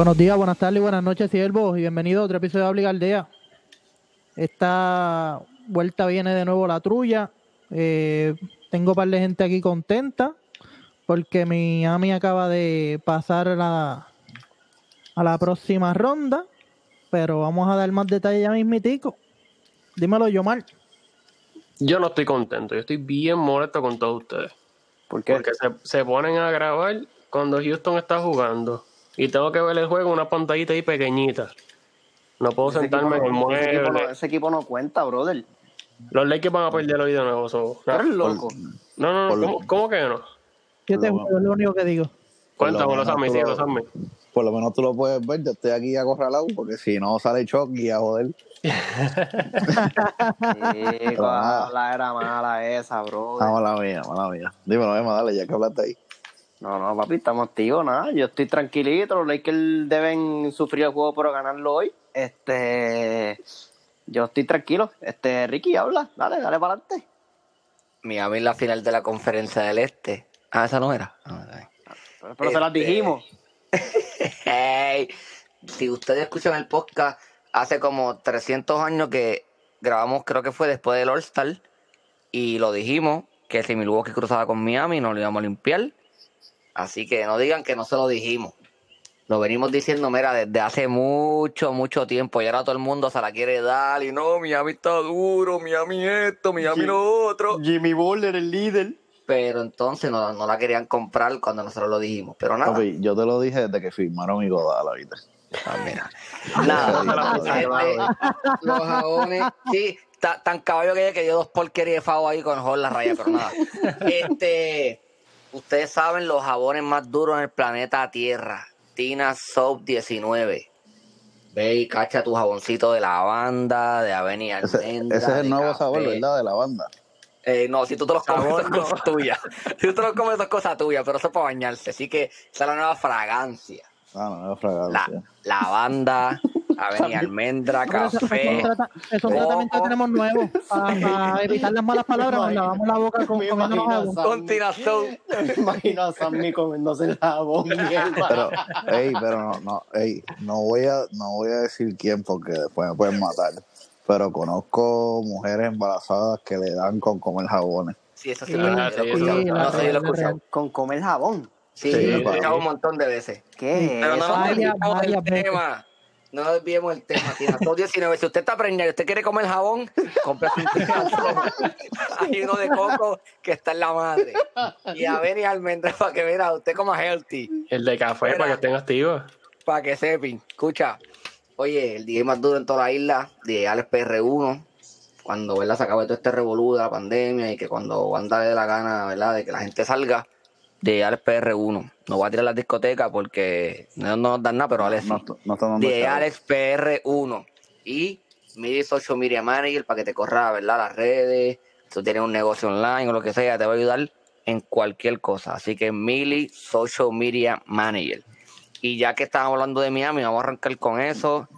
Buenos días, buenas tardes, buenas noches, siervos, y bienvenido a otro episodio de Obliga Aldea. Esta vuelta viene de nuevo la trulla. Eh, tengo un par de gente aquí contenta porque Miami acaba de pasar a la, a la próxima ronda, pero vamos a dar más detalles ya mismitico. Dímelo, Yomar. Yo no estoy contento, yo estoy bien molesto con todos ustedes. ¿Por qué? Porque se, se ponen a grabar cuando Houston está jugando. Y tengo que ver el juego en una pantallita ahí pequeñita. No puedo Ese sentarme en el no- ese equipo, no, mueble. ese equipo no cuenta, brother. Los Lakers van a perder hoy de nuevo. so, no, eres loco. no, no, no, ¿cómo, cómo que no? ¿Qué te Lo- juego? Es lo único que digo. Cuéntamelo, menos Sammy, sí, lo- lo Sammy. Por lo menos tú lo puedes ver, yo estoy aquí acorralado porque si no sale Chucky a joder. Chico, la era mala esa, bro. Ah, mala mía, mala mía. Dímelo, Emma, dale, ya que hablaste ahí. No, no, papi, estamos activos, nada. Yo estoy tranquilito. Los Lakers deben sufrir el juego por ganarlo hoy. Este. Yo estoy tranquilo. Este, Ricky, habla. Dale, dale para adelante. Miami en la final de la conferencia del Este. Ah, esa no era. Ah. Pero, pero se las Este- dijimos. Hey, si ustedes escuchan el podcast, hace como 300 años que grabamos, creo que fue después del All-Star, y lo dijimos, que si Milwaukee cruzaba con Miami no lo íbamos a limpiar. Así que no digan que no se lo dijimos. Lo venimos diciendo, mira, desde hace mucho, mucho tiempo. Y ahora todo el mundo se la quiere dar. Y no, Miami está duro, Miami esto, Miami Sí. lo otro. Jimmy Butler, el líder. Pero entonces no, no la querían comprar cuando nosotros lo dijimos. Pero nada. Papi, yo te lo dije desde que firmaron mi Godala, ¿viste? Ah, mira. Nada, gente, los jabones, sí, ta- tan caballo que, que dio dos porquerías de favo ahí con el la raya, pero nada. Este, ustedes saben los jabones más duros en el planeta Tierra, Tina Soap 19. Ve y cacha tu jaboncito de lavanda, de avena Ese, almendra, ese es el nuevo café. sabor, ¿verdad? De la banda. Eh, no, si tú te los comes, Sabor, eso es cosa tuya. Si tú te los comes, eso es cosa tuya, pero eso es para bañarse. Así que esa es la nueva fragancia. Ah, no, nueva La, fragancia. lavanda, avena y almendra, café. Esos, trata- esos coco. tratamientos tenemos nuevos para, evitar las malas palabras. Nos lavamos la boca con, Me comiéndonos imagino agua. a Con Tina Soap. Me imagino a Sammy comiéndose el jabón. mierda. Pero, ey, pero no, no, ey, no voy a, no voy a decir quién porque después me pueden matar. Pero conozco mujeres embarazadas que le dan con comer jabones. Sí, eso sí, Sí, lo he escuchado. la No la. Con comer jabón. Sí, Sí, lo he escuchado un montón de veces. ¿Qué es Pero no vete. tema. No nos desviemos del tema. Tina Soap 19. Si usted está preñada y usted quiere comer jabón, cómprase un. Hay uno de coco que está en la madre. Y avena y almendra para que mira, usted coma healthy. El de café Mira. para que estén activos. Para que sepan, escucha. Oye, el DJ más duro en toda la isla, DJ Alex PR1, cuando ¿verdad? se acabó todo este revolú de la pandemia y que cuando Wanda le dé la gana, ¿verdad? De que la gente salga, DJ Alex PR1. No voy a tirar las discotecas porque no, no nos dan nada, pero Alex. No, no chavo. Alex PR1. Y Midi Social Media Manager para que te corra, ¿verdad? Las redes. Si tú tienes un negocio online o lo que sea, te va a ayudar en cualquier cosa. Así que Mili Social Media Manager. Y ya que estamos hablando de Miami, vamos a arrancar con eso.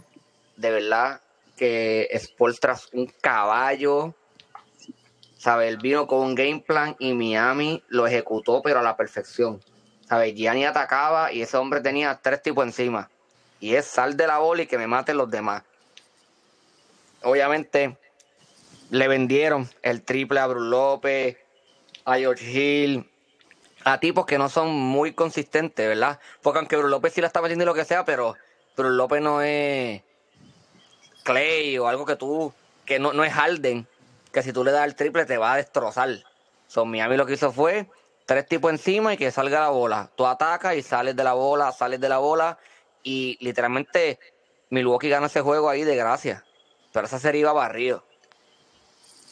De verdad que Sportras un caballo. ¿Sabe? Él vino con un game plan y Miami lo ejecutó, pero a la perfección. ¿Sabe? Gianni atacaba y ese hombre tenía tres tipos encima. Y es sal de la bola y que me maten los demás. Obviamente, le vendieron el triple a Bruce López, a George Hill, a tipos que no son muy consistentes, ¿verdad? Porque aunque Bruce López sí la está metiendo y lo que sea, pero Bruce López no es Clay o algo que tú, que no, no es Harden, que si tú le das el triple te va a destrozar. So, Miami lo que hizo fue tres tipos encima y que salga la bola. Tú atacas y sales de la bola, sales de la bola y literalmente Milwaukee gana ese juego ahí de gracia. Pero esa serie iba barrido.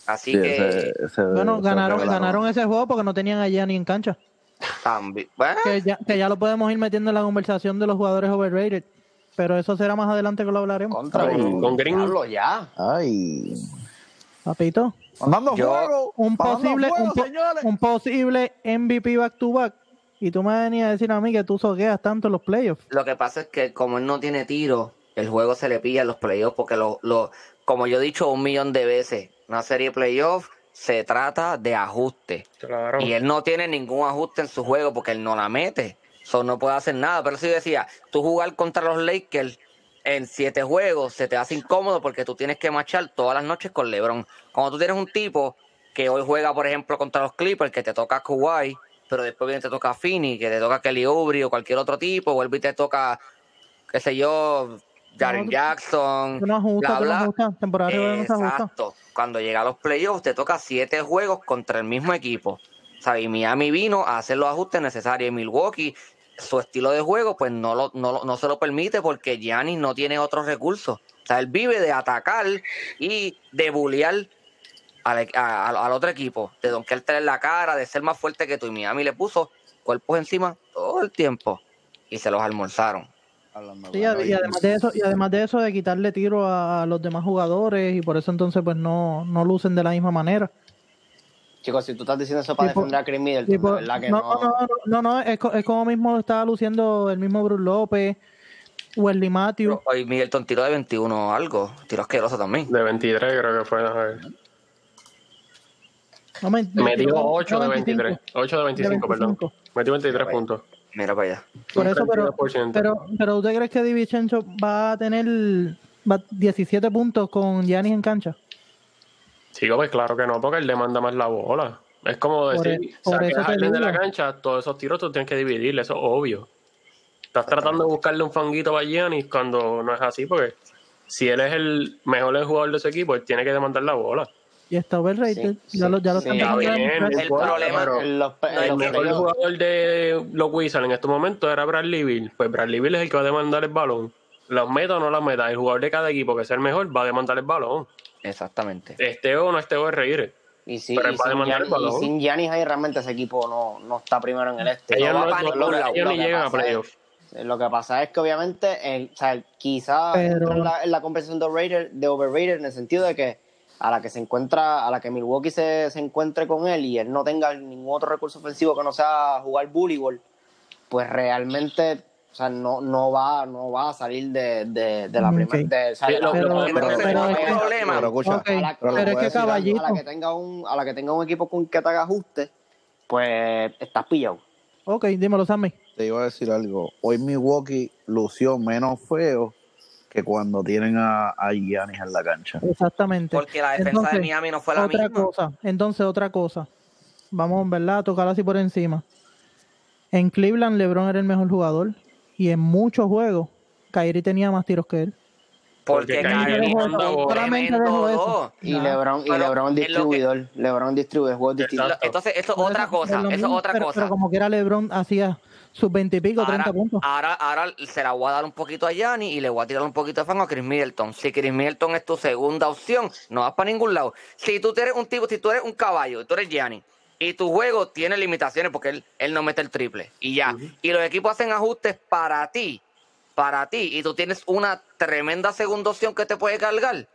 Así Sí, que ese- ese- Bueno, ese ganaron, ganaron ese juego porque no tenían a Gianni en cancha. también. Bueno, Que ya, que ya lo podemos ir metiendo en la conversación de los jugadores overrated. Pero eso será más adelante que lo hablaremos. Contra, Ay, con Green. Ya. Ay. Papito, Mandando Yo- fuego. un posible, fuego, un, po- señores. un posible MVP back to back. Y tú me venías a decir a mí que tú soqueas tanto en los playoffs. Lo que pasa es que como él no tiene tiro, el juego se le pilla en los playoffs porque lo, lo, como yo he dicho un millón de veces, una serie de playoffs se trata de ajuste. Claro. Y él no tiene ningún ajuste en su juego porque él no la mete. So, no puede hacer nada. Pero sí decía, tú jugar contra los Lakers en siete juegos se te hace incómodo porque tú tienes que marchar todas las noches con LeBron. Cuando tú tienes un tipo que hoy juega, por ejemplo, contra los Clippers, que te toca Kawhi, pero después viene te toca Finney, que te toca Kelly Oubre o cualquier otro tipo, vuelve y te toca, qué sé yo, Jaren No, Jackson, no ajustas, bla, bla. Temporada ajusta. Exacto. Cuando llega a los playoffs, te toca siete juegos contra el mismo equipo. ¿Sabes? Y Miami vino a hacer los ajustes necesarios. Y Milwaukee, su estilo de juego, pues no, lo, no, no se lo permite porque Giannis no tiene otros recursos. O sea, él vive de atacar y de bullear al, e- a- al otro equipo, de donkearte en la cara, de ser más fuerte que tú. Y Miami le puso cuerpos encima todo el tiempo y se los almorzaron. Sí, y, además de eso, y además de eso de quitarle tiro a los demás jugadores y por eso entonces pues no, no lucen de la misma manera. Chicos, si tú estás diciendo eso para Tipo- defender a Chris Middleton, Tipo, de verdad que no, no. no, no, no, no, es, co- es como mismo estaba luciendo el mismo Bruce López, Wesley Matthews. Hoy Miguelton tiró de 21 o algo, tiró asqueroso también. De 23 creo que fue. a ver. No, me, Metió no, 8 de 25. 23. 8 de 25, perdón. 25. Metió 23 puntos. Mira para allá. Por Un eso, pero, 32%. pero, pero ¿usted cree que Divincenzo va a tener va 17 puntos con Giannis en cancha? Chico, pues claro que no, porque él demanda más la bola. Es como decir, e- por de la cancha, todos esos tiros tú tienes que dividirle, eso es obvio. Estás tratando de buscarle un fanguito a Giannis cuando no es así, porque si él es el mejor jugador de su equipo, él tiene que demandar la bola. Y está overrated. Sí, ya sí, lo, ya lo sí, están está poniendo en bien, press. El problema- los, el mejor jugador de los Wizards en estos momentos era Bradley Bill. Pues Bradley Bill es el que va a demandar el balón. Los meta o no los meta, el jugador de cada equipo que sea el mejor va a demandar el balón. Exactamente. Este o no este o es reír. Y, sí, Pero y él va a sin, demandar el Giannis, y balón. sin Giannis ahí realmente ese equipo no, no está primero en el este. Ellos no, no- ningún lado. ellos Lo ni que llegan a pasa es- playoffs. Lo que pasa es que obviamente, eh, o sea, quizá Pero- entra en la, en la conversación de overrated, de overrated en el sentido de que a la que se encuentra, a la que Milwaukee se, se encuentre con él y él no tenga ningún otro recurso ofensivo que no sea jugar voleibol, pues realmente, o sea, no, no va, no va a salir de, de, de la primera, de, o sea, Pero- pero es que- problema. Pero escucha, Ok, a la, pero es que a la- caballito. a la que tenga un, a la que tenga un equipo con que te haga ajuste, pues estás pillado. Ok, dímelo, Sammy. te iba a decir algo. Hoy Milwaukee lució menos feo que cuando tienen a, a Giannis en la cancha. Exactamente. Porque la defensa Entonces, de Miami no fue la otra misma. cosa. Entonces, otra cosa. Vamos, ¿verdad? A tocar así por encima. En Cleveland, LeBron era el mejor jugador. Y en muchos juegos, Kyrie tenía más tiros que él. Porque Porque Kyrie Kyrie dejó es eso, un solamente tremendo dejó eso. dos. Y. LeBron, y LeBron lo que- distribuidor, LeBron distribuye juegos distintos. Exacto. Entonces, eso es otra cosa. Eso es otra pero, cosa. Pero como que era LeBron, hacía sus 20 y pico, 30 Ahora, puntos. ahora, ahora se la voy a dar un poquito a Gianni y le voy a tirar un poquito de fango a Chris Middleton. Si Chris Middleton es tu segunda opción, no vas para ningún lado. Si tú eres un tipo, si tú eres un caballo, tú eres Gianni, y tu juego tiene limitaciones porque él, él no mete el triple, y ya. Y los equipos hacen ajustes para ti, para ti, y tú tienes una tremenda segunda opción que te puede cargar.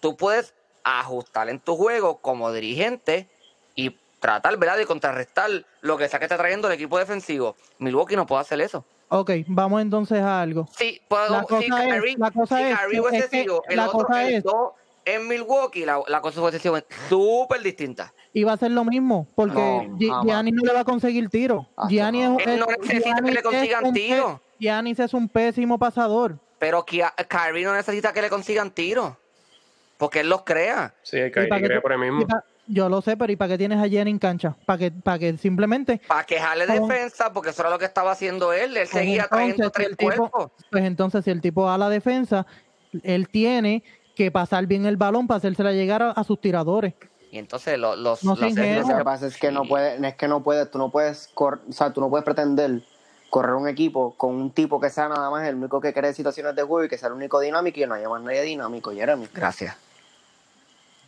Tú puedes ajustar en tu juego como dirigente y tratar, ¿verdad?, de contrarrestar lo que sea que está trayendo el equipo defensivo. Milwaukee no puede hacer eso. Ok, vamos entonces a algo. Sí, puedo, La cosa si es- la cosa es que el la otro, cosa es- en Milwaukee, la, la cosa sido súper distinta. Y va a ser lo mismo, porque No, Gi- jamás. Giannis no le va a conseguir tiro. Ah, Giannis es. Él no es- necesita que le consigan tiro. Giannis es un pésimo pasador. Pero Kyrie no necesita que le consigan tiros, porque él los crea. Sí, Kyrie crea tú- por y mismo. pa- yo lo sé, pero ¿y para qué tienes a Giannis en cancha? Para que, para que simplemente... Para quejarle Como- defensa, porque eso era lo que estaba haciendo él. Él pues seguía entonces, trayendo si tres tipo- cuerpos. Pues entonces, si el tipo va a la defensa, él tiene que pasar bien el balón para hacérsela llegar a, a sus tiradores. Y entonces lo- los, No los-. Lo que pasa es que no puedes, es que no puedes, tú no puedes, cor- o sea, tú no puedes pretender correr un equipo con un tipo que sea nada más el único que cree situaciones de juego y que sea el único dinámico y no haya más nadie dinámico, Jeremy. Gracias.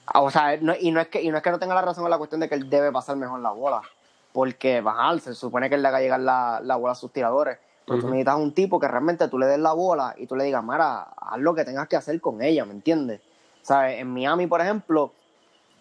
Ah, O sea, no- y, no es que, y no es que no tenga la razón en la cuestión de que él debe pasar mejor la bola, porque bajar, se supone que él le haga llegar la, la bola a sus tiradores. Pero tú necesitas un tipo que realmente tú le des la bola y tú le digas, Mara, haz lo que tengas que hacer con ella, ¿me entiendes? ¿Sabes? En Miami, por ejemplo,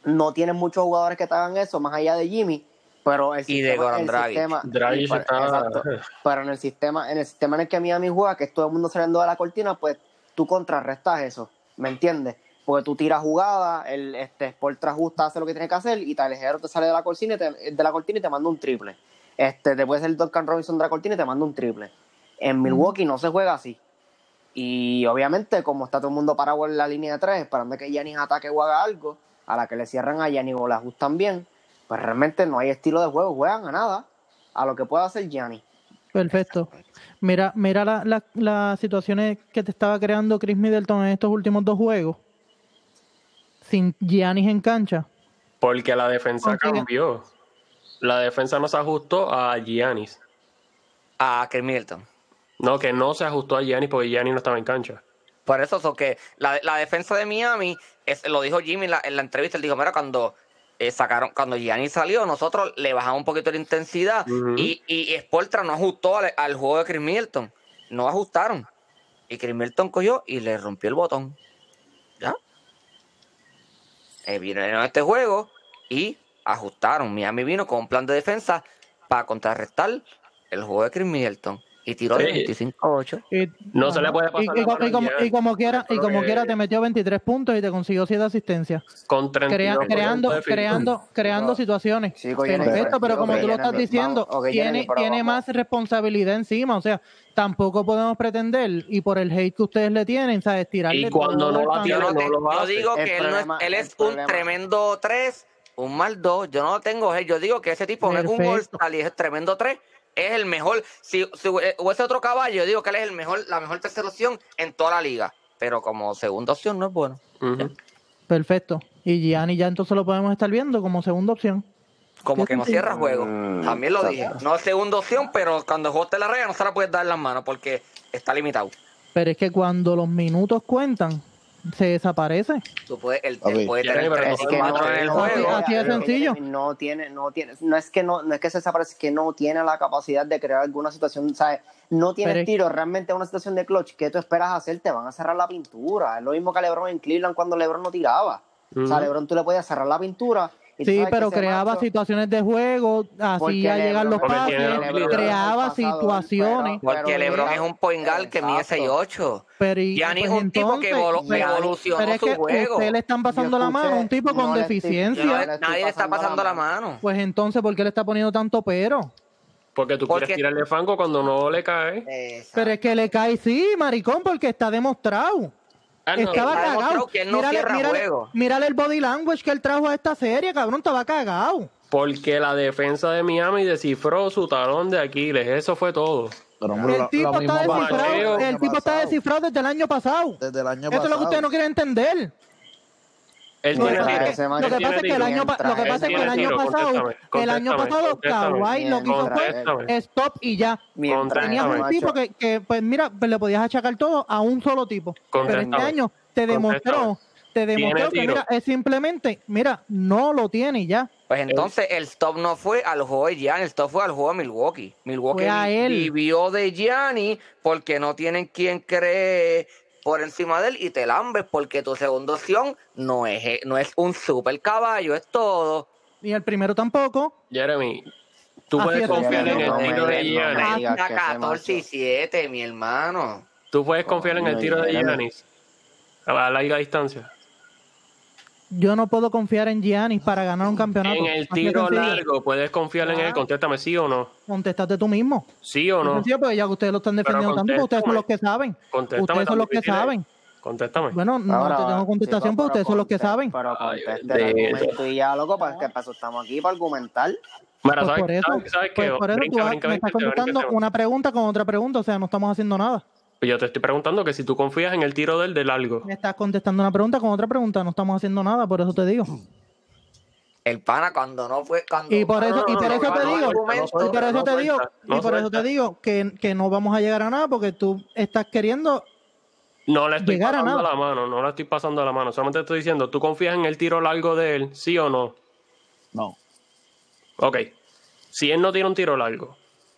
no tienen muchos jugadores que te hagan eso, más allá de Jimmy, pero el Y de sistema, Goran el sistema- Dragic y para- está- exacto. pero en el sistema, en el sistema en el que Miami juega, que es todo el mundo saliendo de la cortina, pues tú contrarrestas eso, ¿me entiendes? Porque tú tiras jugada, el este Sport justa hace lo que tiene que hacer y Talejero te sale de la cortina y te, de la cortina y te manda un triple. este, te puede ser Duncan Robinson de la cortina y te manda un triple. En Milwaukee no se juega así. Y obviamente, como está todo el mundo parado en la línea de tres, esperando que Giannis ataque o haga algo, a la que le cierran a Giannis o le ajustan bien, pues realmente no hay estilo de juego, juegan a nada, a lo que pueda hacer Giannis. Perfecto. Mira, mira la- la- las situaciones que te estaba creando Chris Middleton en estos últimos dos juegos. Sin Giannis en cancha. Porque la defensa cambió. La defensa no se ajustó a Giannis. A Chris Middleton. No, que no se ajustó a Giannis porque Giannis no estaba en cancha. Por eso, so que la, la defensa de Miami, es, lo dijo Jimmy en la, en la entrevista, él dijo, mira, cuando eh, sacaron, cuando Gianni salió, nosotros le bajamos un poquito la intensidad y, y Sportra no ajustó al, al juego de Chris Middleton. No ajustaron. Y Chris Middleton cogió y le rompió el botón. ¿Ya? Eh, vinieron a este juego y ajustaron. Miami vino con un plan de defensa para contrarrestar el juego de Chris Middleton. Y tiró de Sí. 25-8. Y- No se le puede y- pasar y, la mano y como, y como quiera, y como quiera te metió 23 puntos y te consiguió 7 asistencias. Con 32 Crea- creando, de creando, creando situaciones. Sí, Perfecto, pero como tú lo estás diciendo, ok, Giannis, tiene, pero tiene vamos. más responsabilidad encima. O sea, tampoco podemos pretender, y por el hate que ustedes le tienen, ¿sabes? Tirarle Y cuando todo no la tiene, no no lo yo digo que él, no problema- es, él es un problema- tremendo 3, un mal 2. Yo no lo tengo. hate. Yo digo que ese tipo no es un. All-Star y es tremendo 3. Es el mejor. Si, si hubiese otro caballo, yo digo que él es el mejor, la mejor tercera opción en toda la liga. Pero como segunda opción no es bueno. Perfecto. Y Gianni ya entonces lo podemos estar viendo como segunda opción. Como ¿Qué que no cierra juego. Mm, También lo dije. No es segunda opción, pero cuando el juego te la regla no se la puedes dar en las manos porque está limitado. Pero es que cuando los minutos cuentan, se desaparece. Tú puedes, puede tener tres es que no, en el no, Así- juego. así de sencillo. No tiene, no tiene, no es que no, no es que se desaparece, es que no tiene la capacidad de crear alguna situación, ¿sabes? No tiene Pero tiro realmente una situación de clutch. ¿Qué tú esperas hacer? Te van a cerrar la pintura. Es lo mismo que LeBron en Cleveland cuando LeBron no tiraba. O sea. LeBron tú le podías cerrar la pintura. Sí, que pero creaba macho- situaciones de juego, porque hacía llegar LeBron- los pases, creaba situaciones. pero- Porque LeBron es un point guard que mide Exacto. 6'8". Pero y, Gianni es pues un tipo que entonces, evolu- Gianni- evolucionó pero es su que juego. ustedes le están pasando la mano a un tipo con no deficiencia. No le nadie le está pasando la la mano. Pues entonces, ¿por qué le está poniendo tanto pero? Porque tú Porque- quieres tirarle fango cuando no le cae. Exacto. Pero es que le cae, sí, maricón, porque está demostrado. Ah, no, estaba cagado. que no mírale, mírale- juego. mírale el body language que él trajo a esta serie, cabrón, estaba cagado. Porque la defensa de Miami descifró su talón de Aquiles. Eso fue todo. Pero, hombre, El lo- tipo lo está descifrado, el tipo está pasado. descifrado desde el año pasado. Desde el año Esto es lo que pasado. ustedes no quieren entender. Él Lo que tiene pasa tiro. es que, ese lo man que tiene pasa es que el año, pa- lo que Él pasa es que el tiene año tiro, pasado, el año pasado. Kawhi lo que hizo fue stop y ya. Tenías un tipo que, que, pues mira, pues, le podías achacar todo a un solo tipo. Pero este año te demostró, te demostró que mira, es simplemente, mira, no lo tiene y ya. Pues entonces el stop no fue al juego de Gianni, el stop fue al juego de Milwaukee. Milwaukee vivió de Gianni porque no tienen quien cree por encima de él y te lambes porque tu segunda opción no es, no es un super caballo, es todo. Y el primero tampoco. Jeremy, tú Así puedes es, confiar en el tiro de Giannis. Hasta que ese 14 y macho- 7, mi hermano. Tú puedes confiar en el tiro de. Giannis. A la larga distancia. Yo no puedo confiar en Giannis para ganar un campeonato. En el tiro largo, puedes confiar en él. Contéstame, ¿sí o no? Contéstate tú mismo. ¿Sí o no? sencillo, porque ya que ustedes lo están defendiendo tanto, porque ustedes son los que saben. Contéstame Ustedes son los que saben. Contéstame. Bueno, no Ahora, te tengo contestación, chicos, porque ustedes son los que saben. Pero Ay, conteste el bendito. argumento y ya, loco, para que para eso estamos aquí, para argumentar. Mira, Pues ¿sabes, por eso, sabes- sabes pues qué? por eso Brinca, tú brinca, me brinca, estás contestando una pregunta con otra pregunta, o sea, no estamos haciendo nada. Pues Yo te estoy preguntando que si tú confías en el tiro del de largo. Me estás contestando una pregunta con otra pregunta, no estamos haciendo nada, por eso te digo. El pana cuando no fue cuando Y por eso, y por no, eso no, te no, digo, y por eso no te digo, y por eso te digo que, que no vamos a llegar a nada porque tú estás queriendo No le estoy Llegar a pasando nada. la mano, no le estoy pasando la mano. Solamente estoy diciendo, ¿tú confías en el tiro largo de él? ¿Sí o no? No. Ok. Si él no tiene un tiro largo,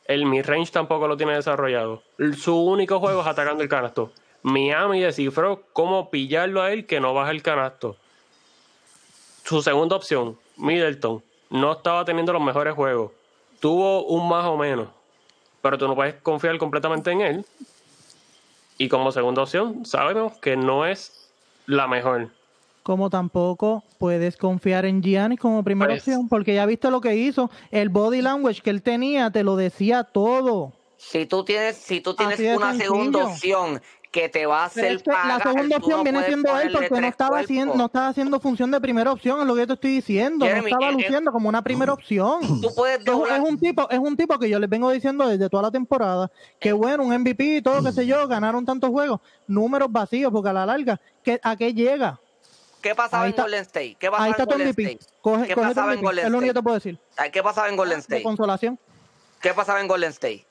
el mid-range tampoco lo tiene desarrollado. Su único juego es atacando el canasto. Miami descifró cómo pillarlo a él que no baja el canasto. Su segunda opción, Middleton, no estaba teniendo los mejores juegos. Tuvo un más o menos. Pero tú no puedes confiar completamente en él. Y como segunda opción, sabemos que no es la mejor. Como tampoco puedes confiar en Giannis como primera Pues- opción, porque ya viste lo que hizo. El body language que él tenía te lo decía todo. Si tú tienes, si tú tienes una segunda opción que te va a hacer es que la segunda opción no viene siendo él porque no estaba, cuerpos. haciendo, no estaba haciendo función de primera opción, es lo que yo te estoy diciendo. Jeremy, no estaba eh, eh, luciendo como una primera opción. Tú puedes Es, un- doblar. es un tipo, es un tipo que yo les vengo diciendo desde toda la temporada que bueno, un MVP y todo, qué sé yo, ganaron tantos juegos, números vacíos, porque a la larga, ¿qué, ¿a qué llega? ¿Qué pasaba Ahí en está- Golden State? ¿Qué pasaba Ahí en está Golden. State? Coge, ¿Qué coge pasaba en. Golden Es lo único que State? te puedo decir. Ay, ¿Qué pasaba en Golden De State? consolación. ¿Qué pasaba en Golden State?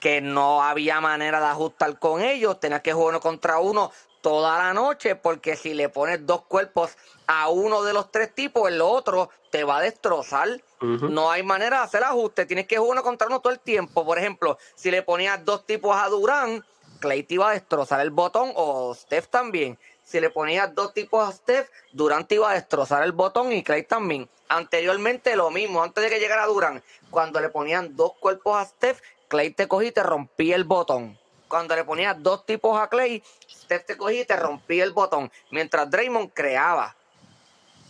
Que no había manera de ajustar con ellos, tenías que jugar uno contra uno toda la noche, porque si le pones dos cuerpos a uno de los tres tipos, el otro te va a destrozar. No hay manera de hacer ajuste, tienes que jugar uno contra uno todo el tiempo. Por ejemplo, si le ponías dos tipos a Durán, Clay te iba a destrozar el botón o Steph también. Si le ponías dos tipos a Steph, Durán te iba a destrozar el botón y Clay también. Anteriormente lo mismo, antes de que llegara Durán, cuando le ponían dos cuerpos a Steph, Clay te cogía y te rompía el botón. Cuando le ponías dos tipos a Clay, Steph te cogía y te rompía el botón. Mientras Draymond creaba.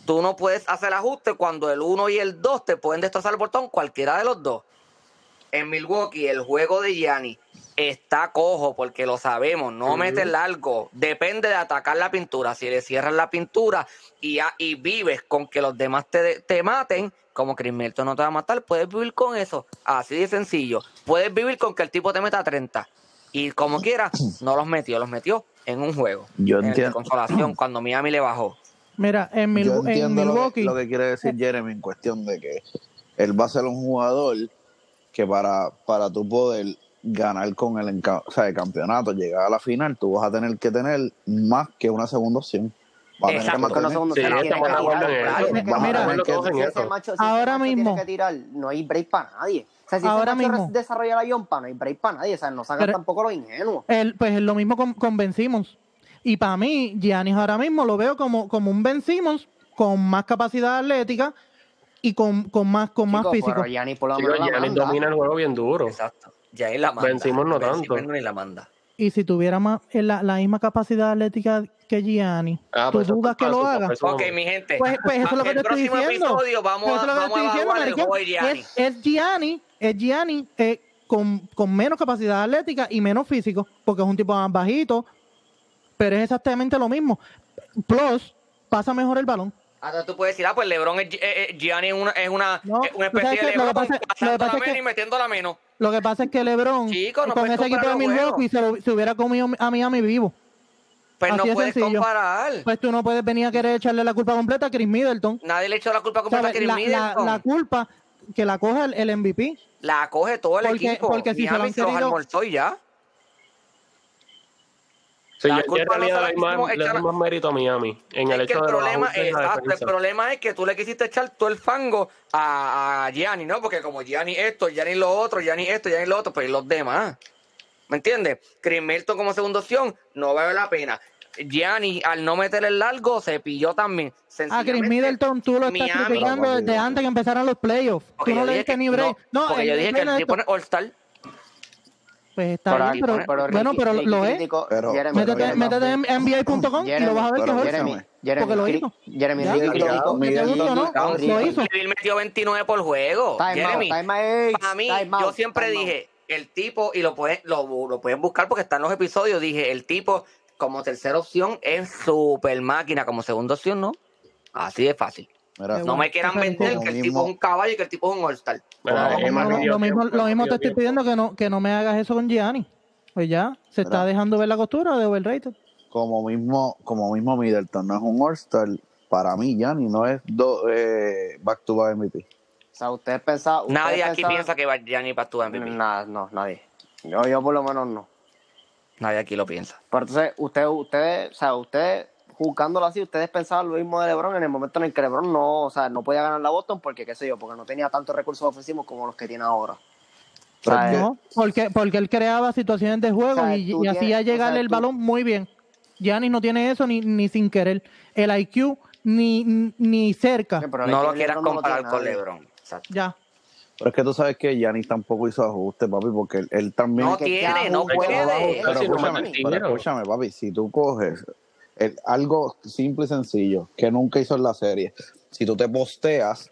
Tú no puedes hacer ajuste cuando el 1 y el 2 te pueden destrozar el botón, cualquiera de los dos. En Milwaukee, el juego de Gianni está cojo porque lo sabemos, no Ujú. mete largo, depende de atacar la pintura. Si le cierras la pintura y, a- y vives con que los demás te, te maten, como Chris Middleton no te va a matar, puedes vivir con eso. Así de sencillo. Puedes vivir con que el tipo te meta 30. Y como quiera, no los metió, los metió en un juego. Yo en el de entiendo. consolación, cuando Miami le bajó. Mira, en, Mil- Yo en entiendo lo que, Milwaukee, lo que quiere decir Jeremy en cuestión de que él va a ser un jugador que para, para tú poder ganar con el, o sea, el campeonato, llegar a la final, tú vas a tener que tener más que una segunda opción. Vas a tener Exacto. más que segunda Sí, que Ahora mismo. que tirar, no hay break para nadie. O sea, si Ahora ese mismo. desarrolla la yompa, no hay break para nadie. O sea, no sacan tampoco los ingenuos. el- pues lo mismo con, con Ben Simmons. Y para mí, Giannis ahora mismo lo veo como, como un Ben Simmons con más capacidad atlética y con, con más, con más físico. pero por lo la manda. domina el juego bien duro. Exacto. Ya ahí la manda. Ben Simmons no tanto. Simmons ni la manda. Y si tuviera más, eh, la, la misma capacidad atlética que Giannis, Ah, ¿tú pues dudas que lo haga? Ok, mi gente. Pues, pues eso es lo que el te estoy diciendo. episodio vamos, Pues eso a, a Gianni. Es, es Gianni, es Gianni eh, con, con menos capacidad atlética y menos físico, porque es un tipo más bajito, pero es exactamente lo mismo. Plus, pasa mejor el balón. Ahora tú puedes decir, ah, pues LeBron es, eh, eh, Gianni es una, es una, No, es una especie de que lo que LeBron pasa- lo que pasa es que- y metiéndola menos. Lo que pasa es que LeBron Chico, no con ese equipo de Milwaukee se, lo- se hubiera comido a Miami vivo. Pero Así no de puedes sencillo. comparar. Pues tú no puedes venir a querer echarle la culpa completa a Chris Middleton. Nadie le echó la culpa completa a. Chris La, Middleton. la culpa que la coja el, el MVP. La coge todo el Porque- equipo. porque si se lo Miami han querido- ya. Sí, La yo, yo en culpa no realidad se la le más, le doy mérito a Miami en el Es hecho el de problema, exacto, el problema es que tú le quisiste echar todo el fango a, a Gianni, ¿no? Porque como Gianni esto, Gianni lo otro, Gianni esto, Gianni lo otro, pero ¿y los demás? ¿Me entiendes? Chris Middleton como segunda opción no vale la pena. Gianni, al no meter el largo, se pilló también. A Chris Sencillamente, Middleton tú lo estás Miami- criticando desde antes que empezaran los playoffs. Tú no le dije diste que- ni break. No, porque yo dije que el tipo es All-Star. Pues está Pero, bien, pero, pero bueno, Ricky- pero Ricky lo es. Jeremy, Métete, métete en NBA.com y lo vas a ver que es Jeremy. Jeremy, Porque lo hizo. Jeremy, Ya, Ricky no, lo hizo. Metió 29 por juego. Jeremy, para mí, yo siempre dije, el tipo, y lo pueden, lo, lo pueden buscar porque están los episodios, dije, el tipo como tercera opción es super máquina, como segunda opción no. Así de fácil. Mira, No me quieran vender que el mismo- tipo es un caballo y que el tipo es un all-star. Lo mismo- lo, mismo, te estoy pidiendo que no, que no me hagas eso con Gianni. Pues ya, se está dejando ver la costura de overrated. como mismo, como mismo Middleton no es un All-Star, para mí Gianni no es do, eh, back to back MVP. O sea, ustedes pensaban... Nadie aquí piensa que va Gianni para tu MVP. Nada, no, nadie. Yo, yo por lo menos no. Nadie aquí lo piensa. Pero entonces, ustedes, ustedes, o sea, ustedes, juzgándolo así, ustedes pensaban lo mismo de LeBron en el momento en el que LeBron no, o sea, no podía ganar la Boston porque, qué sé yo, porque no tenía tantos recursos ofensivos como los que tiene ahora. O sea, No, porque, porque él creaba situaciones de juego O sea, y, hacía tienes- llegarle o sea, el tú- balón muy bien. Giannis no tiene eso ni, ni sin querer. El IQ ni, ni cerca. pero No lo quieras LeBron no lo comparar con. LeBron. Exacto. Ya. Pero es que tú sabes que Gianni tampoco hizo ajuste, papi, porque él, él también... No tiene, no puede. Pero escúchame, papi, si tú coges El- algo simple y sencillo, que nunca hizo en la serie. Si tú te posteas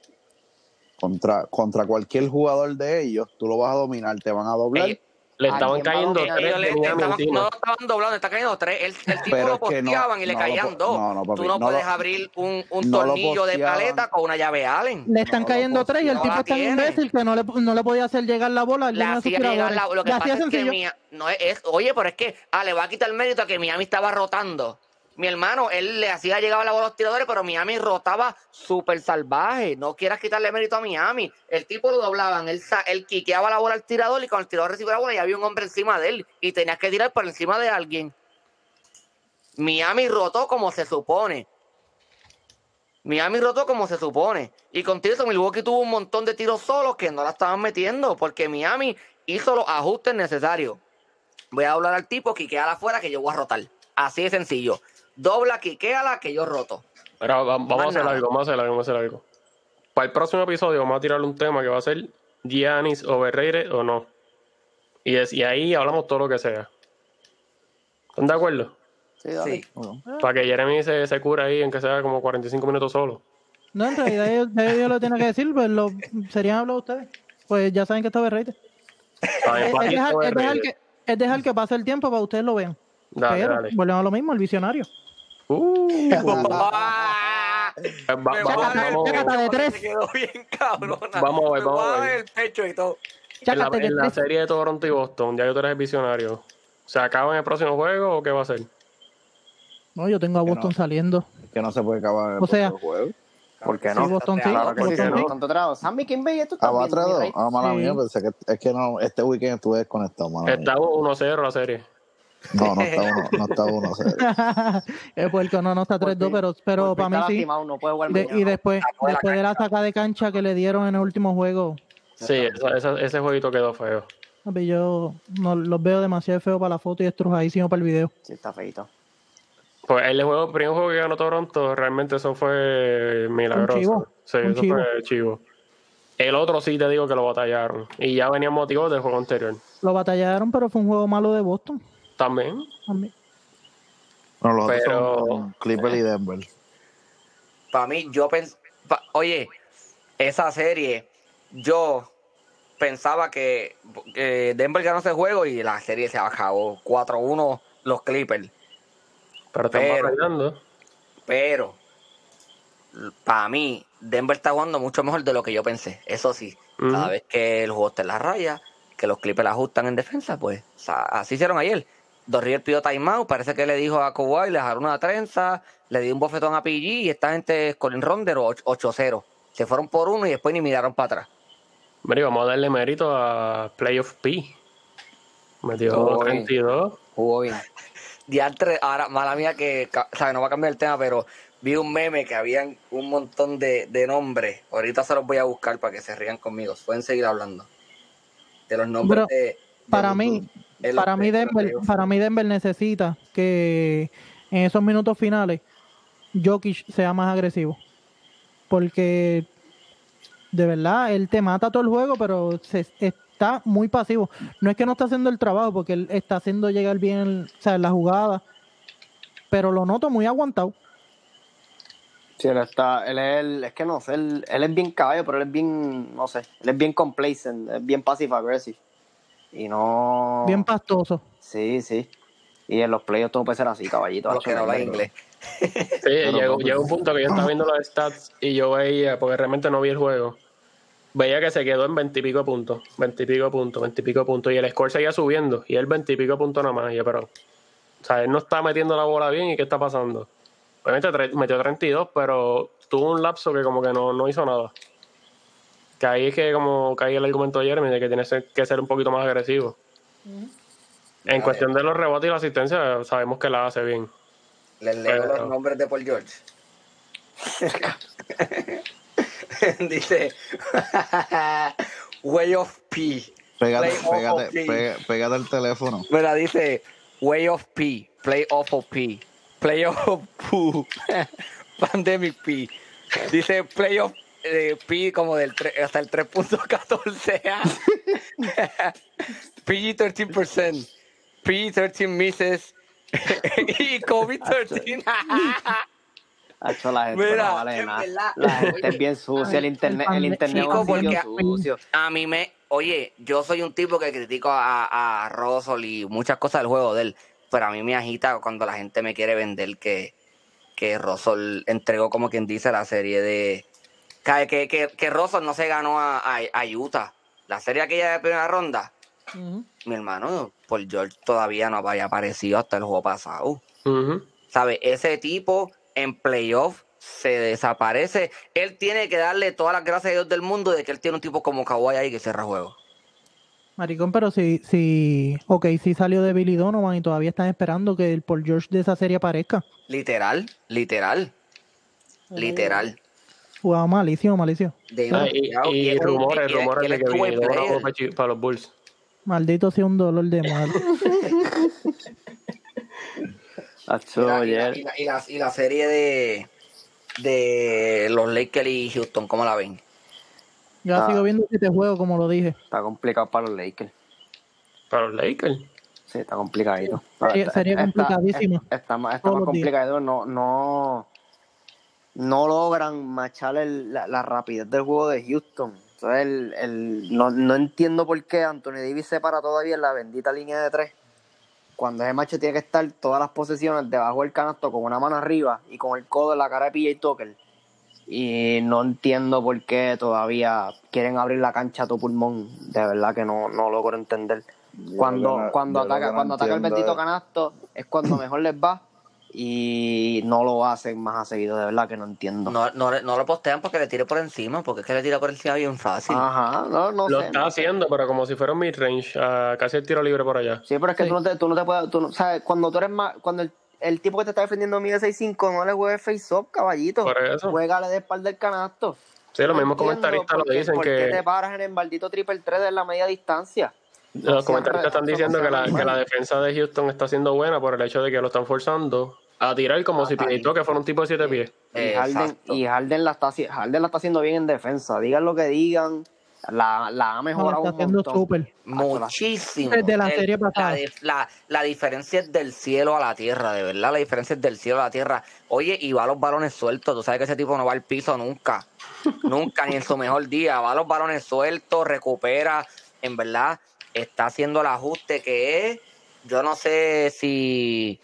contra, contra cualquier jugador de ellos, tú lo vas a dominar, te van a doblar. Le ¿A estaban cayendo tres Ellos le- Miami estaban- no lo estaban doblando, está cayendo tres. El, el tipo Pero lo que no- posteaban y le no caían dos. no, no, papi, Tú no, no puedes lo- abrir un, un no lo tornillo de paleta con una llave Allen. Le están cayendo tres y el tipo la es tan imbécil que no le, no le podía hacer llegar la bola Le de hacía llegar la, lo que Le pasa es que sencillo. Mia- no es, es- oye, pero es que ah, le va a quitar el mérito a que Miami estaba rotando. Mi hermano, él le hacía llegar la bola a los tiradores, pero Miami rotaba súper salvaje. No quieras quitarle mérito a Miami. El tipo lo doblaban, él, él quiqueaba la bola al tirador y cuando el tirador recibía la bola ya había un hombre encima de él y tenías que tirar por encima de alguien. Miami rotó como se supone. Miami rotó como se supone. Y contigo eso, Milwaukee tuvo un montón de tiros solos que no la estaban metiendo porque Miami hizo los ajustes necesarios. Voy a hablar al tipo, quiqueala afuera que yo voy a rotar. Así de sencillo. Dobla, quiqueala que yo roto. Pero vamos a hacer nada. algo, vamos a hacer algo, vamos a hacer algo. Para el próximo episodio vamos a tirarle un tema que va a ser Giannis overrated o no. Y, es, y ahí hablamos todo lo que sea. ¿Están de acuerdo? Sí, dale. Sí. Para que Jeremy se, se cure ahí en que sea como 45 minutos solo. No, en realidad ellos, ellos lo tienen que decir, pues lo serían hablar ustedes. Pues ya saben que está Es, es dejar, es dejar que, es dejar que pase el tiempo para que ustedes lo vean. Dale, Pero dale. volvemos a lo mismo, el visionario. Uh, de tres. bien cabrona. Vamos a ver, vamos a ver. el pecho y todo. en la, en la serie de Toronto y Boston, ya yo tú eres el visionario. ¿Se acaba en el próximo juego o qué va a ser? No, yo tengo a Boston no. saliendo. que no se puede acabar en el O sea, próximo juego. ¿Por qué Sí, no? Boston sí. Claro que sí, Boston no. sí. Tanto trago. Sammy Kimbey, esto Ah, está va bien, 3 mi 2. rey. Ah, mala Sí. mía, pensé que es que no, este weekend estuve desconectado, mala. Está 1-0 la serie. No, no está uno, no está uno es puerco, no, no está 3-2, pero, pero Porque para mí sí. De- y después, Sacó de la después de la saca de cancha que le dieron en el último juego, Sí, esa- esa- ese jueguito quedó feo. yo no, los veo demasiado feos para la foto y estrujadísimo para el video. Sí, está feito. Pues el, juego, el primer juego que ganó Toronto, realmente eso fue milagroso. chivo, Sí, un eso chivo. fue chivo. El otro sí te digo que lo batallaron. Y ya venían motivados del juego anterior. Lo batallaron, pero fue un juego malo de Boston. También. también. Bueno, los Pero- otros son Clipper y Denver. Para mí, yo pensé. Oye, esa serie, yo pensaba que, Denver ganó ese juego y la serie se acabó 4-1 los Clippers. Pero están Pero-. Pero, para mí, Denver está jugando mucho mejor de lo que yo pensé. Eso sí, cada Ujú. vez que el juego está en la raya, que los Clippers ajustan en defensa, pues o sea, así hicieron ayer. Dorriel pidió timeout, parece que le dijo a Kawhi, le dejaron una trenza, le dio un bofetón a PG y esta gente, Colin Rondero, 8-0. Se fueron por uno y después ni miraron para atrás. Mira, vamos a darle mérito a Playoff P. Metió Uy. 32. Jugó bien. Diantre, ahora, mala mía que, o sea, no va a cambiar el tema, pero vi un meme que habían un montón de, de nombres. Ahorita se los voy a buscar para que se rían conmigo. Pueden seguir hablando. De los nombres de para mí- Para mí, Denver, para mí Denver necesita que en esos minutos finales Jokic sea más agresivo. Porque de verdad, él te mata todo el juego, pero se, está muy pasivo. No es que no está haciendo el trabajo, porque él está haciendo llegar bien o sea, la jugada, pero lo noto muy aguantado. Sí, él está, él es, el- es que no sé, él, él es bien caballo, pero él es bien, no sé, él es bien complacent, es bien passive aggressive. Y no... Bien pastoso. Sí, sí. Y en los playoffs todo puede ser así, caballito. Los que no hablan inglés. Sí, llegó, llegó un punto que yo estaba viendo los stats y yo veía, porque realmente no vi el juego, veía que se quedó en 20 y pico puntos, 20 y pico puntos, 20 y pico puntos, y el score seguía subiendo, y él 20 y pico puntos nada más, y yo, pero, o sea, él no está metiendo la bola bien, ¿y qué está pasando? Obviamente metió 32, pero tuvo un lapso que como que no, no hizo nada. Que ahí es que como cae el argumento de Jeremy de que tiene que ser un poquito más agresivo. En cuestión de los rebotes y la asistencia, sabemos que la hace bien. Les leo Pero- los nombres de Paul George. Dice Way of P. Pégate, pégate, of P. pega- pégate el teléfono. Mira, dice Way of P. Play off of P. Play of P. Pandemic P. Dice Play of eh, P como del hasta el 3.14. PG 13%. PG 13 misses. y COVID-13. Hacho, la gente Mira, no vale nada. La gente es bien sucia, el internet, el internet es Chico, porque- sucio. A mí me. Oye, yo soy un tipo que critico a, a Russell y muchas cosas del juego de él. Pero a mí me agita cuando la gente me quiere vender que, que Russell entregó, como quien dice, la serie de. Que, que, que, Russell no se ganó a, a, a Utah. La serie aquella de primera ronda. Mi hermano, Paul George todavía no había aparecido hasta el juego pasado. Ujú. ¿Sabe? Ese tipo en playoff se desaparece. Él tiene que darle todas las gracias a Dios del mundo de que él tiene un tipo como Kawhi ahí que cierra juego. Maricón, pero si, si, ok, si salió de Billy Donovan y todavía están esperando que el Paul George de esa serie aparezca. Literal, literal, literal. Jugaba malísimo, malísimo. De Ah, y, rumores, rumores de que jugó para los Bulls. Maldito sea un dolor de y, la, la- y la- y la serie de, de los Lakers y Houston, ¿cómo la ven? Yo Ah. sigo viendo este juego, como lo dije. Está complicado para los Lakers. Para los Lakers. Sí, está complicadito. Sería- Está- sería está- complicadísimo. Está, está más, está más días. complicado. No, no, no logran machar el- la, la rapidez del juego de Houston. Entonces, el, el, no, no entiendo por qué Anthony Davis se para todavía en la bendita línea de tres. Cuando ese macho tiene que estar todas las posesiones debajo del canasto con una mano arriba y con el codo en la cara de PJ Tucker. Y no entiendo por qué todavía quieren abrir la cancha a tu pulmón. De verdad que no, no logro entender. Yo Cuando, no- cuando ataca, no cuando ataca el bendito canasto es cuando mejor les va y no lo hacen más a seguido, de verdad que no entiendo. No, no, no lo postean porque le tire por encima, porque es que le tira por encima bien fácil. Ajá, no, no Lo sé. está no sé. haciendo, pero como si fuera un mid-range, ah, casi el tiro libre por allá. Sí, pero es que Sí. tú no te, tú no te puedes, tú no- sabes, cuando tú eres más, cuando el, el tipo que te está defendiendo mide 6'5, no le juegues face up, caballito. Por eso. De espalda el canasto. Sí, los No mismos comentaristas lo por qué- dicen ¿Por qué te que paras en el maldito triple 3 de la media distancia? los comentaristas están diciendo que la, que la defensa de Houston está siendo buena por el hecho de que lo están forzando a tirar como si Ah. Pinito que fuera un tipo de siete pies. Y Harden, y Harden la está haci- Harden la está haciendo bien en defensa. Digan lo que digan, la, la ha No, mejorado está un haciendo montón. Muchísimo. Desde la El- serie pasada. La, dif- la- la diferencia es del cielo a la tierra, de verdad. La diferencia es del cielo a la tierra. Oye, y va a los balones sueltos. Tú sabes que ese tipo no va al piso nunca. nunca, ni en su mejor día. Va a los balones sueltos, recupera. En verdad, está haciendo el ajuste que es. Yo no sé si.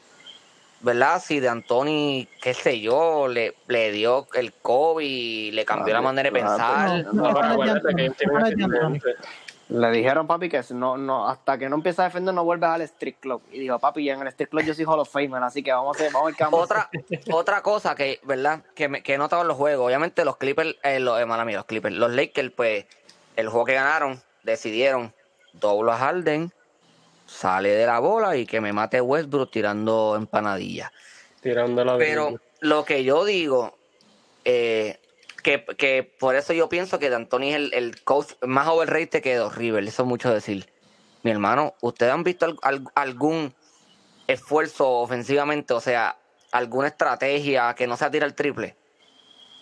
¿Verdad? Si de Antoni, qué sé yo, le, le dio el COVID, le cambió la manera de pensar. No, No. Le dijeron, papi, que no, no, hasta que no empieza a defender no vuelves al Street Club. Y dijo, papi, en el Street Club yo soy Hall of Famer, así que vamos a ver, vamos a ver otra otra cosa que verdad que, me- que he notado en los juegos obviamente los Clippers eh, los, eh, mala mía, los Clippers los Lakers pues el juego que ganaron decidieron doblo a Harden sale de la bola y que me mate Westbrook tirando empanadillas Tirando la pero lo que yo digo eh, que, que por eso yo pienso que D'Antoni es el, el coach más overrated que Dos River eso es mucho decir. Mi hermano ustedes han visto al- al- algún esfuerzo ofensivamente, o sea, alguna estrategia que no sea tirar el triple.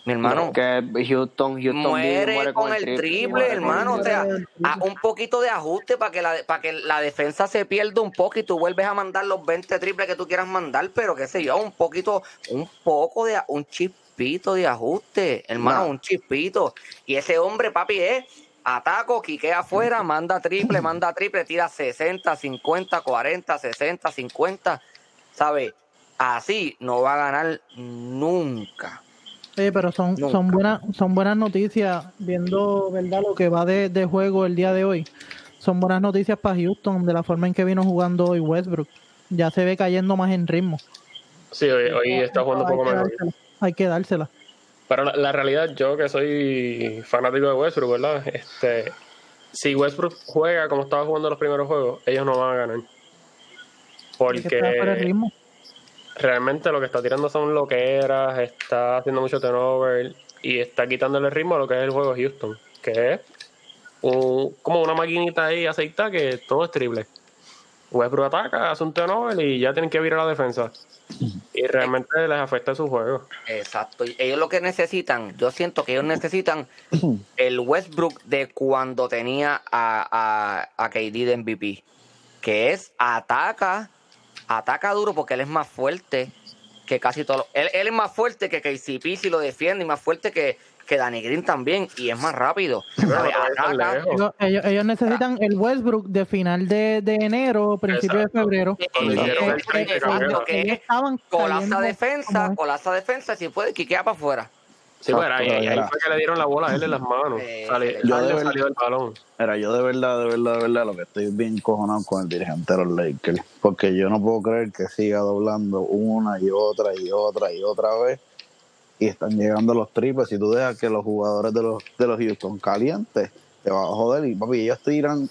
Mi hermano, Que Houston, Houston muere, muere con, el triple, hermano. O sea, a un poquito de ajuste para que, la, para que la defensa se pierda un poco y tú vuelves a mandar los 20 triples que tú quieras mandar, pero qué sé yo, un poquito, un poco de, un chispito de ajuste, hermano, No. un chispito. Y ese hombre, papi, es ataco, quiquea afuera, manda triple, manda triple, tira 60, 50, 40, 60, 50, ¿sabes? Así no va a ganar nunca. Oye, pero son, son buenas, son buenas noticias, viendo verdad lo que va de, de juego el día de hoy. Son buenas noticias para Houston, de la forma en que vino jugando hoy Westbrook. Ya se ve cayendo más en ritmo. Sí, hoy, hoy está jugando un poco mejor. Hay que dársela. Pero la, la realidad, yo que soy fanático de Westbrook, ¿verdad? Este, si Westbrook juega como estaba jugando los primeros juegos, ellos no van a ganar. Hay que esperar por el Porque ritmo. Realmente lo que está tirando son loqueras, está haciendo mucho turnover y está quitándole el ritmo a lo que es el juego de Houston, que es un- como una maquinita ahí aceitada que todo es triple. Westbrook ataca, hace un turnover y ya tienen que virar la defensa. Y realmente les afecta su juego. Exacto. Y ellos lo que necesitan, yo siento que ellos necesitan el Westbrook de cuando tenía a, a, a KD de MVP, que es ataca, ataca duro porque él es más fuerte que casi todos. los- Él, él es más fuerte que KCP si lo defiende y más fuerte que, que Danny Green también y es más rápido. Ellos, ellos- ellos necesitan el Westbrook de final de, de enero, principio Exacto. de febrero. El trade que exacto, que colapsa defensa, colapsa defensa, si puede, quiquea para afuera. Sí, pero ahí, Exacto, ahí fue que le dieron la bola a él en las manos. Eh, Sale- yo de verdad- salió del balón. Mira, yo de verdad, de verdad, de verdad, lo que estoy bien cojonado con el dirigente de los Lakers. Porque yo no puedo creer que siga doblando una y otra y otra y otra vez. Y están llegando los triples. Si tú dejas que los jugadores de los, de los Houston calientes, te va a joder. Y papi, ellos tiran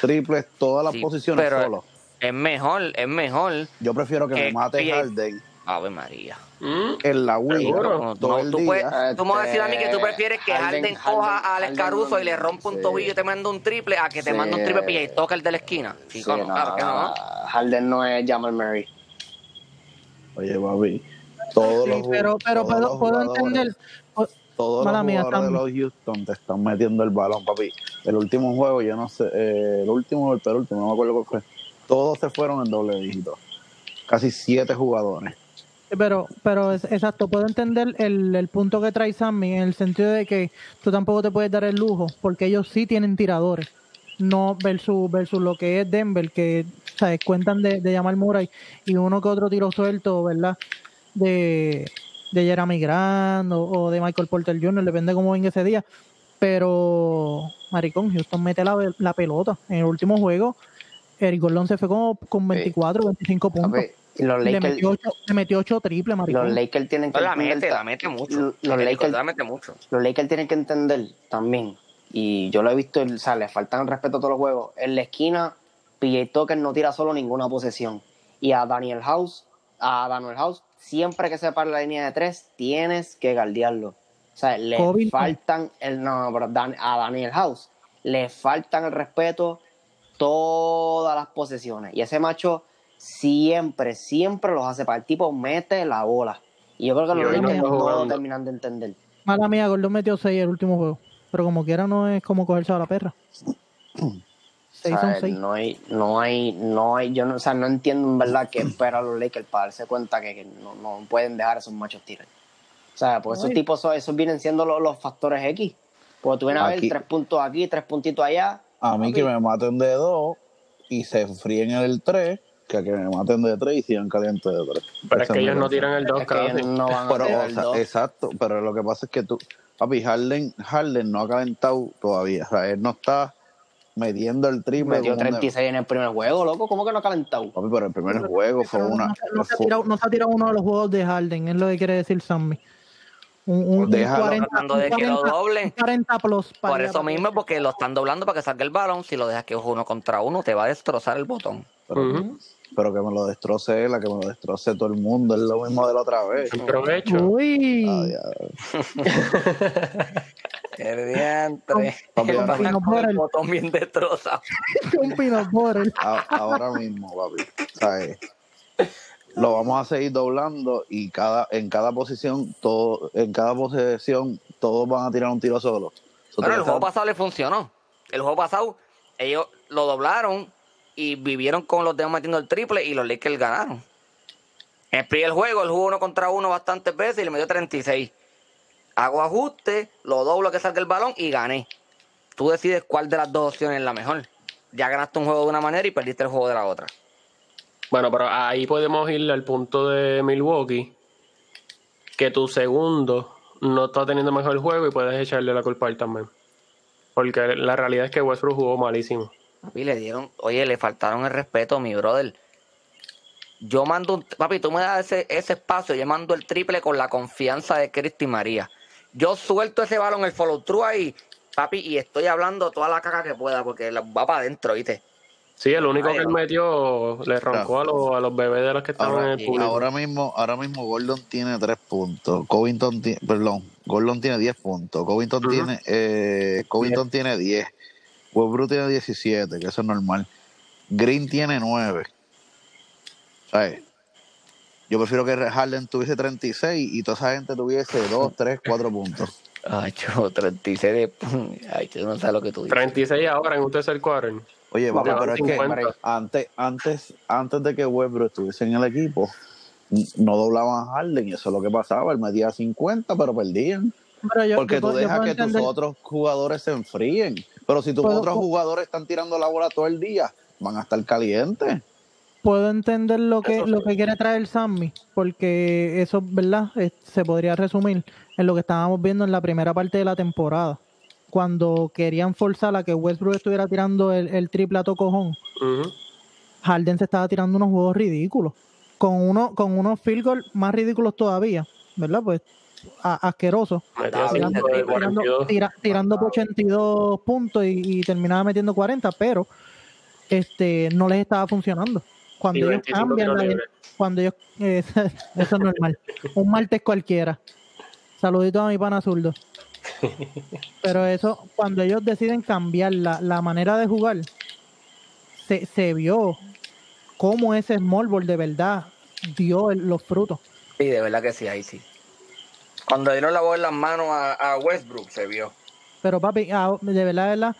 triples todas las Sí, posiciones pero- solos. Es mejor, es mejor. Yo prefiero que que- me mate Harden Ave María. Mm, en la Wii. No, el tú, día. puedes, tú me vas a decir a mí que tú Este, prefieres que Harden, Harden- coja a Alex Caruso y le rompa un sí. tobillo y te manda un triple a que te Sí. manda un triple pilla y toca el de la esquina. Chico, Sí, no, claro que no. Harden no es Jamal Murray. Oye, papi, todos Sí, los, pero, pero todos puedo, los puedo jugadores- entender. todos Mala los mía, jugadores de los Houston te están metiendo el balón, papi. El último juego, yo no sé, eh, el último o el penúltimo, no me acuerdo cuál fue. Todos se fueron en doble dígito. Casi siete jugadores. Pero, pero es, exacto, puedo entender el, el punto que trae Sammy en el sentido de que tú tampoco te puedes dar el lujo, porque ellos sí tienen tiradores, no versus, versus lo que es Denver, que ¿sabes? cuentan de, de Jamal Murray y uno que otro tiro suelto, ¿verdad? De, de Jeremy Grant o, o de Michael Porter Jr., depende cómo venga ese día. Pero, Maricón, Houston mete la, la pelota. En el último juego, Eric Gordon se fue como con 24, 25 puntos. Los Y le Lakers, metió ocho, le metió ocho triples, maricón. los Lakers tienen que No, la entender mete, la mete mucho. Los Los Lakers, la mete mucho. los Lakers tienen que entender también, y yo lo he visto, o sea, le faltan el respeto a todos los juegos. En la esquina, PJ Tucker no tira solo ninguna posesión. Y a Daniel House, a Daniel House, siempre que se para la línea de tres, tienes que guardiarlo. O sea, le Covington. faltan el no, pero Dan- a Daniel House le faltan el respeto todas las posesiones. Y ese macho siempre, siempre los hace para el tipo mete la bola. Y yo creo que los no Lakers no, terminan de entender. Mala mía, Gordon metió 6 el último juego. Pero como quiera no es como cogerse a la perra. 6 O son sea, 6. no hay, no hay, no hay, yo no, o sea, no entiendo en verdad qué espera los Lakers para darse cuenta que, que no, no pueden dejar a esos machos tirar. O sea, porque esos tipos, son- esos vienen siendo los, los factores X. Porque tú vienes a ver Aquí- tres puntos aquí, tres puntitos allá. A mí Papi. que me maten de dos y se fríen en el tres, que a que me maten de tres y sigan calientes de tres. Pero es que ellos no tiran el 2 Es que casi. ellos no van a Pero, tirar o el sea, dos. exacto, pero lo que pasa es que tú, papi, Harden, Harden no ha calentado todavía. O sea, él no está metiendo el triple. Metió como un- 36 en el primer juego, loco. ¿Cómo que no ha calentado? Papi, pero el primer juego fue una. No, no se ha tirado, no se ha tirado uno de los juegos de Harden, es lo que quiere decir Sammy. Un, un, un Déjalo. 40, Tratando un de que lo 40, doblen. un 40 plus. para Por eso mismo, porque lo están doblando para que salga el balón. Si lo dejas que es uno contra uno, te va a destrozar el botón. Pero, pero que me lo destroce él, a que me lo destroce todo el mundo. Es lo mismo de la otra vez. Provecho. Uy. El diantre. Papi, El ahora- Por botón bien destrozado. un peanut butter. A- ahora mismo, papi. ¿sabes? Lo vamos a seguir doblando y cada en cada posición, todo, en cada posesión, todos van a tirar un tiro solo. Tú el juego pasado le funcionó. El juego pasado, ellos lo doblaron y vivieron con los demás metiendo el triple y los Lakers ganaron. En el juego, él jugó uno contra uno bastantes veces y le metió 36. Hago ajuste, lo doblo que salga el balón y gané. Tú decides cuál de las dos opciones es la mejor. Ya ganaste un juego de una manera y perdiste el juego de la otra. Bueno, pero ahí podemos ir al punto de Milwaukee, que tu segundo no está teniendo mejor juego y puedes echarle la culpa a él también. Porque la realidad es que Westbrook jugó malísimo. Papi, le dieron, oye, le faltaron el respeto a mi brother. Yo mando un, papi, tú me das ese, ese espacio, yo mando el triple con la confianza de Cristi María. Yo suelto ese balón, el follow through ahí, papi, y estoy hablando toda la caca que pueda, porque la- va para adentro, ¿viste? Sí, el único Ay, que él metió le roncó a los, a los bebés de los que estaban Ahora, en el público. ahora mismo, ahora mismo Gordon tiene tres puntos. Covington tiene, perdón, Gordon tiene 10 puntos. Covington tiene, eh, Covington tiene 10. Westbrook tiene 17, que eso es normal. Green tiene 9. ¿Sabes? Yo prefiero que Harden tuviese 36 y toda esa gente tuviese 2, 3, 4 puntos. Ay, yo, 36 de... Ay, yo no sé lo que tú dices. 36 ahora en un tercer quarter. Oye, papi, Te pero es que 50. antes, antes, antes de que Westbrook estuviese en el equipo, no doblaban a Harden y eso es lo que pasaba. Él metía 50, pero perdían. Pero yo- Porque yo tú dejas que tus otros jugadores se enfríen. Pero si tus Puedo- otros jugadores están tirando la bola todo el día, van a estar calientes. puedo entender lo que lo que quiere traer Sammy, porque eso, ¿verdad? Es- se podría resumir en lo que estábamos viendo en la primera parte de la temporada, cuando querían forzar a que Westbrook estuviera tirando el, el triple a tocojón. Ujú. Harden se estaba tirando unos juegos ridículos, con uno con unos field goals más ridículos todavía, ¿verdad? Pues a- asquerosos. Metía Tirando- tirando, 42. tira- tirando por 82 puntos y, y terminaba metiendo 40, pero este no les estaba funcionando. Cuando ellos 25 cambian, la- cuando ellos, eh, eso es normal. Un martes cualquiera. Saludito a mi pana zurdo. Pero eso, cuando ellos deciden cambiar la, la manera de jugar, se, se vio cómo ese small ball de verdad dio el- los frutos. Sí, de verdad que sí, ahí sí. Cuando dieron la bola en las manos a, a Westbrook, se vio. Pero papi, ah, de verdad, de verdad,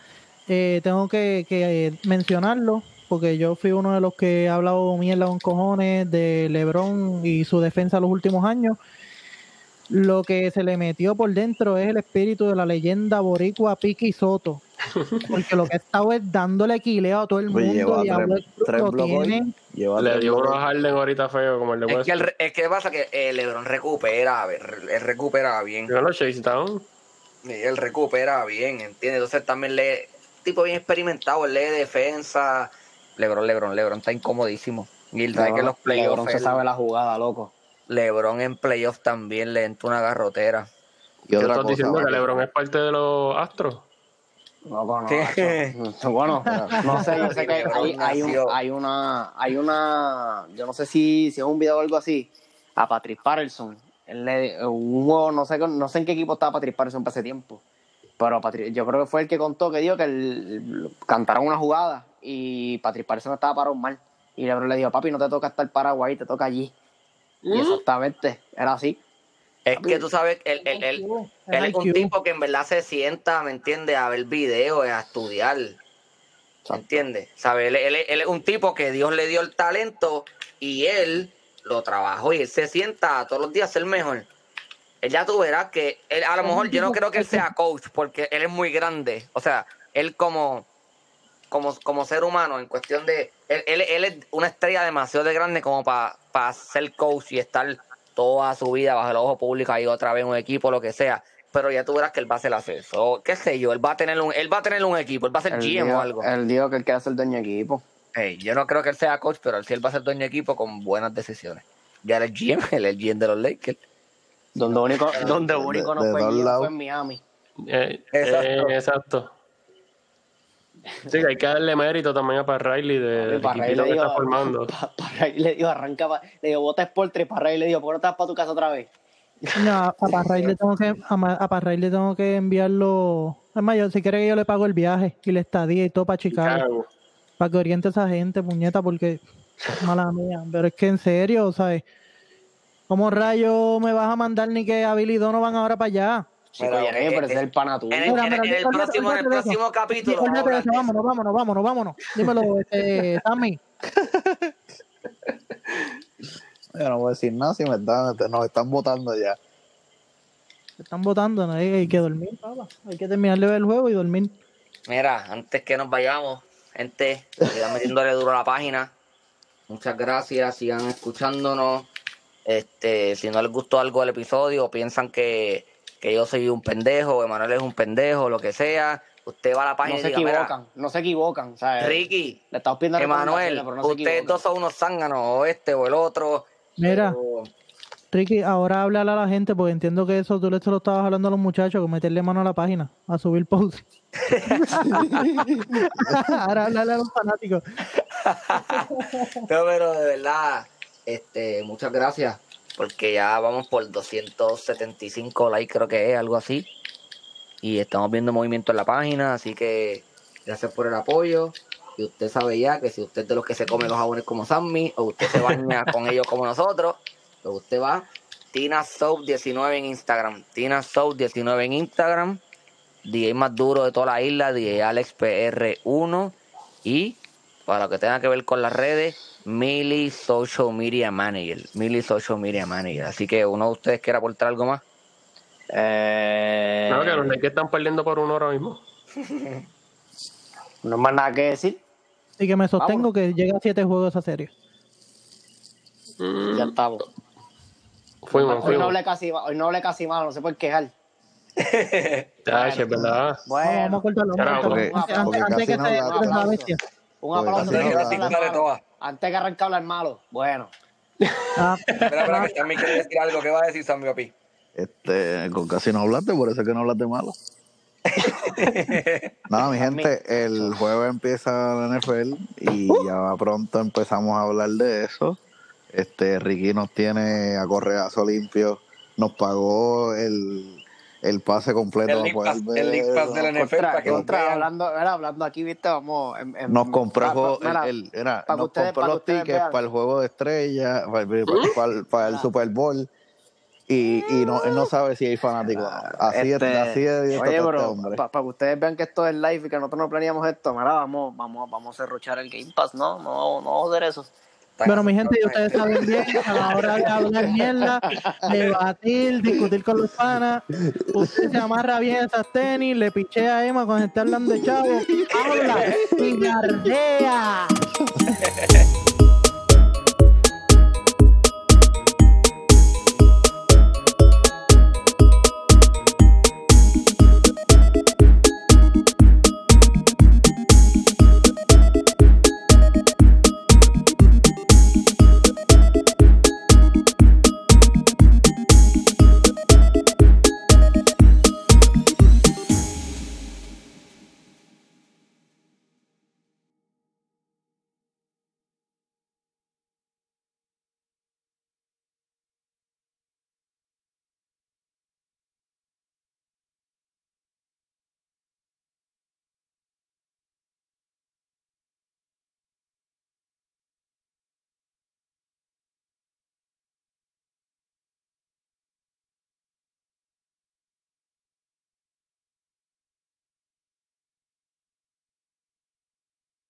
eh, tengo que, que, eh, mencionarlo, porque yo fui uno de los que ha hablado mierda con cojones de Lebron y su defensa los últimos años. Lo que se le metió por dentro es el espíritu de la leyenda boricua Piki Soto. Porque lo que ha estado es dándole quileo a todo el Oye, mundo lleva y a tres- Westbrook tres lo bloques Lleva Le dio uno bloques. a Harden ahorita feo como el de Es que, el, es que pasa que eh, LeBron recupera, él recupera bien. Ganó Chase Down. Y él recupera bien, ¿entiendes? Entonces también le tipo bien experimentado, él lee defensa. LeBron, LeBron, LeBron está incomodísimo. Y sabe que en los Lebron playoffs, se él- sabe la jugada, loco. LeBron en playoffs también le entra una garrotera. Y ¿Qué otra estás cosa, diciendo? ¿Que papi. LeBron es parte de los Astros? No conozco. ¿Qué? Bueno, no sé, yo sé que hay, un- hay una, hay una, yo no sé si, si es un video o algo así, a Patrick Patterson. Él le, un juego, no sé, no sé en qué equipo estaba Patrick Patterson para ese tiempo, pero Patrick, yo creo que fue el que contó que dijo que el- cantaron una jugada y Patrick Patterson estaba parado mal. Y LeBron le dijo, papi, no te toca estar parado ahí, te toca allí. Y exactamente, era así. Es que tú sabes, él, él, él, él es un tipo que en verdad se sienta, ¿me entiendes? A ver videos, a estudiar. ¿Me entiendes? ¿Sabes? Él, él- él es un tipo que Dios le dio el talento y él lo trabajó y él se sienta todos los días a ser mejor. Él ya tú verás que él, a lo mejor yo no creo que él sea coach porque él es muy grande. O sea, él como, como, como ser humano, en cuestión de. Él, él- él es una estrella demasiado de grande como para ser coach y estar toda su vida bajo el ojo público ahí otra vez un equipo, lo que sea. Pero ya tú verás que él va a hacer asesor, qué sé yo, él va a tener un, él va a tener un equipo, él va a ser GM o algo. él dijo que él quiere ser dueño de equipo. Ey, yo no creo que él sea coach, pero él sí él va a ser dueño de equipo con buenas decisiones. Ya él es GM, él es el GM de los Lakers. Donde único, donde de- único no de fue, lados. fue en Miami. Eh, Exacto. eh, exacto. Sí, que hay que darle mérito también a Pat Riley de, del Para equipito que está formando. le dijo, arranca, pa- le dijo, bota por tres, para le dijo, ¿por qué no te vas para tu casa otra vez? No, a Parray le tengo que a, Parray le tengo que enviarlo. Es más, yo, si quiere que yo le pago el viaje y la estadía y todo para Chicago, Chicago. para que oriente a esa gente, puñeta, porque mala mía. Pero es que en serio, ¿sabes? ¿Cómo rayo me vas a mandar ni que a Billy Donovan ahora para allá? Chico, Pero, eh, pero eh, es el pana tuyo. En el, Mira, en el- mira, en el olvídate- próximo, en el próximo capítulo. Vámonos, vámonos, vámonos, vámonos. Dímelo, este, Sammy. Yo no voy a decir nada si me están, nos están votando ya. Se están votando, ¿no? hay, hay que dormir, papá. Hay que terminar de ver el juego y dormir. Mira, antes que nos vayamos, gente, sigan metiéndole duro a la página. Muchas gracias, sigan escuchándonos. Este, si no les gustó algo del episodio, o piensan que, que yo soy un pendejo, Emanuel es un pendejo, lo que sea, usted va a la No página se y diga, mira, equivocan, no se equivocan. ¿sabes? Ricky, le estamos pidiendo Emanuel, no ustedes dos son unos zánganos, o este o el otro. Mira, pero- Ricky, ahora háblale a la gente, porque entiendo que eso tú le lo estabas hablando a los muchachos, que meterle mano a la página, a subir post. ahora háblale a los fanáticos. No, pero de verdad, este, muchas gracias, porque ya vamos por 275 likes, creo que es, algo así. Y estamos viendo movimiento en la página, así que gracias por el apoyo. Y usted sabe ya que si usted es de los que se come los jabones como Sammy, o usted se baña con ellos como nosotros, pues usted va Tina Soap 19 en Instagram. Tina Soap 19 en Instagram. DJ más duro de toda la isla, DJ Alex PR1. Y para lo que tenga que ver con las redes, Mili Social Media Manager. Mili Social Media Manager. Así que uno de ustedes quiere aportar algo más. Eh, No, que los Lakers están perdiendo por uno ahora mismo. no hay más nada que decir. Así que me sostengo que llega a siete juegos esa serie. Mm, Ya estamos. fuimos, Hoy no hablé casi, hoy no hablé casi malo, no se puede quejar. Ya, es verdad. A Bueno, cortarlo. Vamos a Antes, que la bestia. Un aplauso antes que. Antes que arranque a hablar malo. Bueno. Ah, Espera, espera, que Sammy quiere decir algo. ¿Qué va a decir Sammy Papi? Este, con casi no hablaste, por eso es que no hablaste malo. Nada, mi gente, el jueves empieza la NFL y ya pronto empezamos a hablar de eso. Este, Ricky nos tiene a correazo limpio, nos pagó el, el pase completo. El para League poder Pass- ver el League Pass de la NFL Contra, para que contra, hablando, mira, hablando aquí, viste, vamos. en- en- Nos compró, el pa- juego- el- el- era, para nos ustedes- para los tickets vean. para el juego de estrella, para, para- para- para el Super Bowl. Y, y no, él no sabe si hay fanáticos. Así, es- Este, así de directo Oye, este para que ustedes vean que esto es live y que nosotros no planeamos esto, mira, vamos, vamos, vamos a cerruchar el Game Pass, no, no, no vamos a hacer eso. Pero mi gente, y ustedes saben bien, a la hora de hablar mierda, debatir, discutir con los panas, usted se amarra bien esas tenis, le pichea a Emma cuando está hablando de chavo, habla y gardea.